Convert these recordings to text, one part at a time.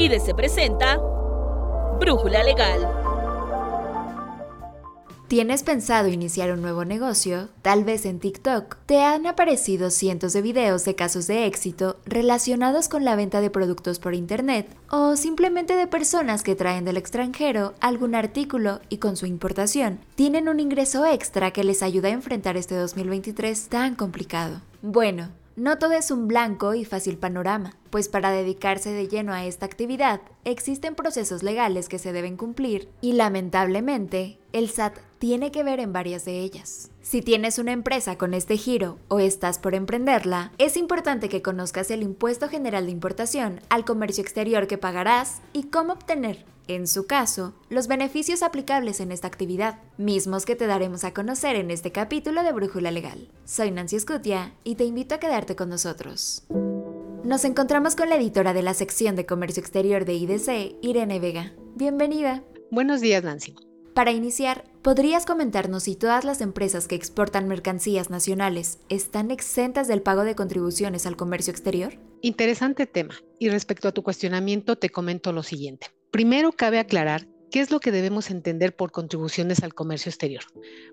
IDC presenta Brújula Legal. ¿Tienes pensado iniciar un nuevo negocio? Tal vez en TikTok te han aparecido cientos de videos de casos de éxito relacionados con la venta de productos por Internet o simplemente de personas que traen del extranjero algún artículo y con su importación tienen un ingreso extra que les ayuda a enfrentar este 2023 tan complicado. Bueno, no todo es un blanco y fácil panorama, pues para dedicarse de lleno a esta actividad existen procesos legales que se deben cumplir y lamentablemente el SAT tiene que ver en varias de ellas. Si tienes una empresa con este giro o estás por emprenderla, es importante que conozcas el impuesto general de importación al comercio exterior que pagarás y cómo obtener en su caso, los beneficios aplicables en esta actividad, mismos que te daremos a conocer en este capítulo de Brújula Legal. Soy Nancy Scutia y te invito a quedarte con nosotros. Nos encontramos con la editora de la sección de Comercio Exterior de IDC, Irene Vega. Bienvenida. Buenos días, Nancy. Para iniciar, ¿podrías comentarnos si todas las empresas que exportan mercancías nacionales están exentas del pago de contribuciones al comercio exterior? Interesante tema. Y respecto a tu cuestionamiento, te comento lo siguiente. Primero cabe aclarar qué es lo que debemos entender por contribuciones al comercio exterior.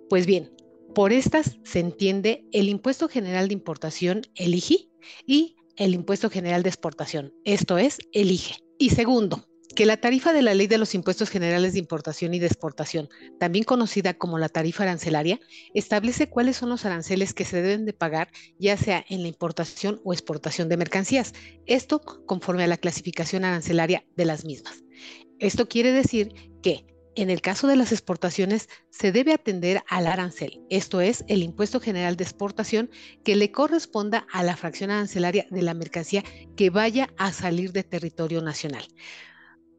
Pues bien, por estas se entiende el impuesto general de importación, el IGI, y el impuesto general de exportación, esto es, el IGE. Y segundo, que la tarifa de la Ley de los Impuestos Generales de Importación y de Exportación, también conocida como la tarifa arancelaria, establece cuáles son los aranceles que se deben de pagar, ya sea en la importación o exportación de mercancías. Esto conforme a la clasificación arancelaria de las mismas. Esto quiere decir que en el caso de las exportaciones se debe atender al arancel, esto es, el impuesto general de exportación que le corresponda a la fracción arancelaria de la mercancía que vaya a salir de territorio nacional.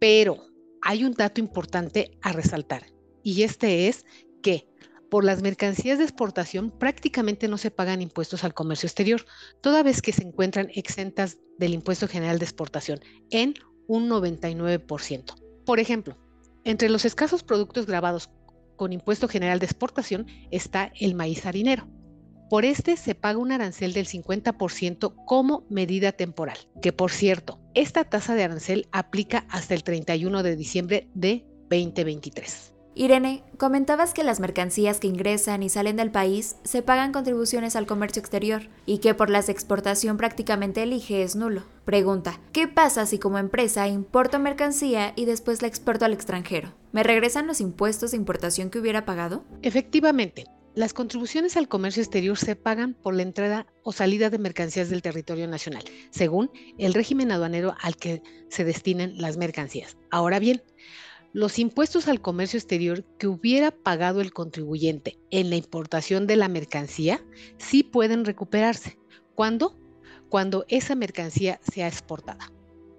Pero hay un dato importante a resaltar y este es que por las mercancías de exportación prácticamente no se pagan impuestos al comercio exterior, toda vez que se encuentran exentas del impuesto general de exportación en un 99%. Por ejemplo, entre los escasos productos grabados con impuesto general de exportación está el maíz harinero, por este se paga un arancel del 50% como medida temporal, que por cierto, esta tasa de arancel aplica hasta el 31 de diciembre de 2023. Irene, comentabas que las mercancías que ingresan y salen del país se pagan contribuciones al comercio exterior y que por las de exportación prácticamente elige es nulo. Pregunta, ¿qué pasa si como empresa importo mercancía y después la exporto al extranjero? ¿Me regresan los impuestos de importación que hubiera pagado? Efectivamente, las contribuciones al comercio exterior se pagan por la entrada o salida de mercancías del territorio nacional, según el régimen aduanero al que se destinen las mercancías. Ahora bien, los impuestos al comercio exterior que hubiera pagado el contribuyente en la importación de la mercancía sí pueden recuperarse. ¿Cuándo? Cuando esa mercancía sea exportada.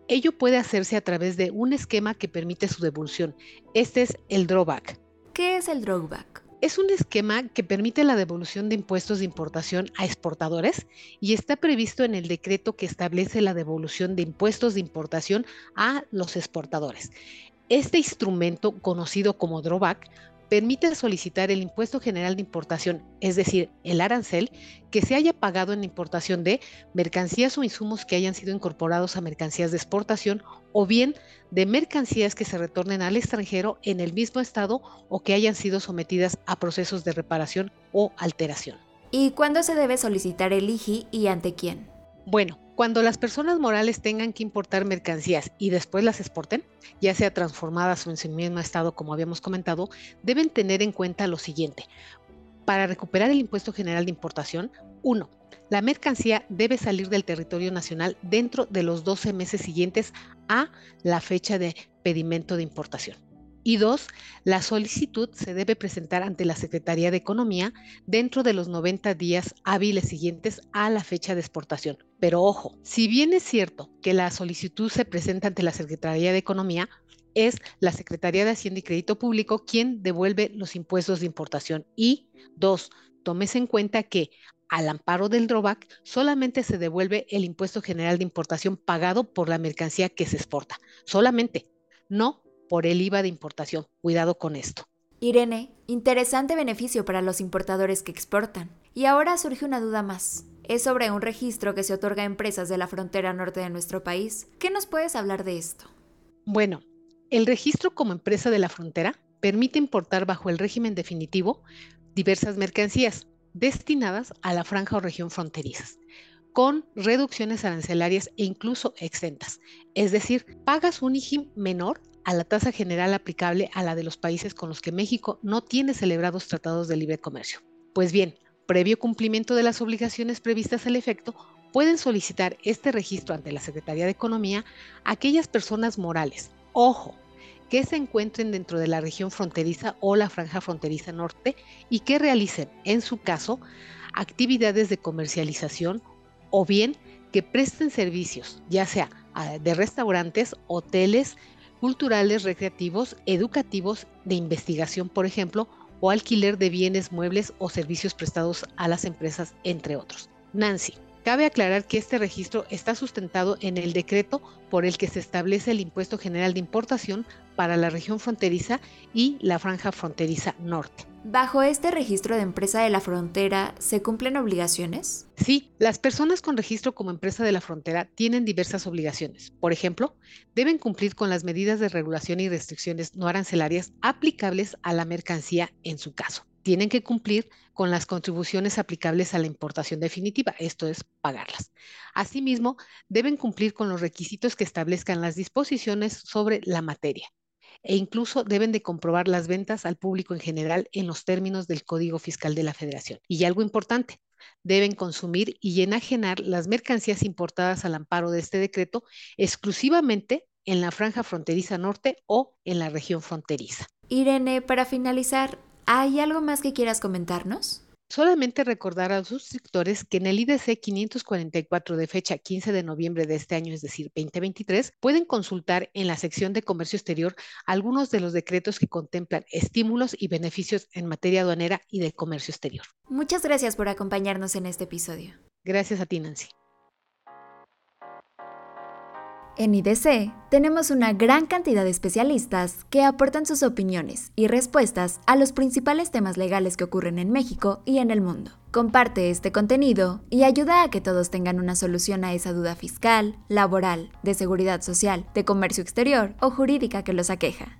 Ello puede hacerse a través de un esquema que permite su devolución. Este es el drawback. ¿Qué es el drawback? Es un esquema que permite la devolución de impuestos de importación a exportadores y está previsto en el decreto que establece la devolución de impuestos de importación a los exportadores. Este instrumento, conocido como drawback, permite solicitar el impuesto general de importación, es decir, el arancel, que se haya pagado en la importación de mercancías o insumos que hayan sido incorporados a mercancías de exportación o bien de mercancías que se retornen al extranjero en el mismo estado o que hayan sido sometidas a procesos de reparación o alteración. ¿Y cuándo se debe solicitar el IGI y ante quién? Bueno, cuando las personas morales tengan que importar mercancías y después las exporten, ya sea transformadas o en su mismo estado, como habíamos comentado, deben tener en cuenta lo siguiente. Para recuperar el impuesto general de importación, 1. La mercancía debe salir del territorio nacional dentro de los 12 meses siguientes a la fecha de pedimento de importación. Y dos, la solicitud se debe presentar ante la Secretaría de Economía dentro de los 90 días hábiles siguientes a la fecha de exportación. Pero ojo, si bien es cierto que la solicitud se presenta ante la Secretaría de Economía, es la Secretaría de Hacienda y Crédito Público quien devuelve los impuestos de importación. Y dos, tómese en cuenta que al amparo del drawback solamente se devuelve el impuesto general de importación pagado por la mercancía que se exporta. Solamente, no por el IVA de importación. Cuidado con esto. Irene, interesante beneficio para los importadores que exportan. Y ahora surge una duda más. Es sobre un registro que se otorga a empresas de la frontera norte de nuestro país. ¿Qué nos puedes hablar de esto? Bueno, el registro como empresa de la frontera permite importar bajo el régimen definitivo diversas mercancías destinadas a la franja o región fronterizas, con reducciones arancelarias e incluso exentas. Es decir, pagas un IGIM menor a la tasa general aplicable a la de los países con los que México no tiene celebrados tratados de libre comercio. Pues bien, previo cumplimiento de las obligaciones previstas al efecto, pueden solicitar este registro ante la Secretaría de Economía aquellas personas morales, ojo, que se encuentren dentro de la región fronteriza o la franja fronteriza norte y que realicen, en su caso, actividades de comercialización o bien que presten servicios, ya sea ah, de restaurantes, hoteles, culturales, recreativos, educativos, de investigación, por ejemplo, o alquiler de bienes, muebles o servicios prestados a las empresas, entre otros. Nancy, Cabe aclarar que este registro está sustentado en el decreto por el que se establece el impuesto general de importación para la región fronteriza y la franja fronteriza norte. ¿Bajo este registro de empresa de la frontera se cumplen obligaciones? Sí, las personas con registro como empresa de la frontera tienen diversas obligaciones. Por ejemplo, deben cumplir con las medidas de regulación y restricciones no arancelarias aplicables a la mercancía en su caso tienen que cumplir con las contribuciones aplicables a la importación definitiva, esto es, pagarlas. Asimismo, deben cumplir con los requisitos que establezcan las disposiciones sobre la materia e incluso deben de comprobar las ventas al público en general en los términos del Código Fiscal de la Federación. Y algo importante, deben consumir y enajenar las mercancías importadas al amparo de este decreto exclusivamente en la franja fronteriza norte o en la región fronteriza. Irene, para finalizar, ¿Hay algo más que quieras comentarnos? Solamente recordar a los suscriptores que en el IDC 544 de fecha 15 de noviembre de este año, es decir, 2023, pueden consultar en la sección de comercio exterior algunos de los decretos que contemplan estímulos y beneficios en materia aduanera y de comercio exterior. Muchas gracias por acompañarnos en este episodio. Gracias a ti, Nancy. En IDC tenemos una gran cantidad de especialistas que aportan sus opiniones y respuestas a los principales temas legales que ocurren en México y en el mundo. Comparte este contenido y ayuda a que todos tengan una solución a esa duda fiscal, laboral, de seguridad social, de comercio exterior o jurídica que los aqueja.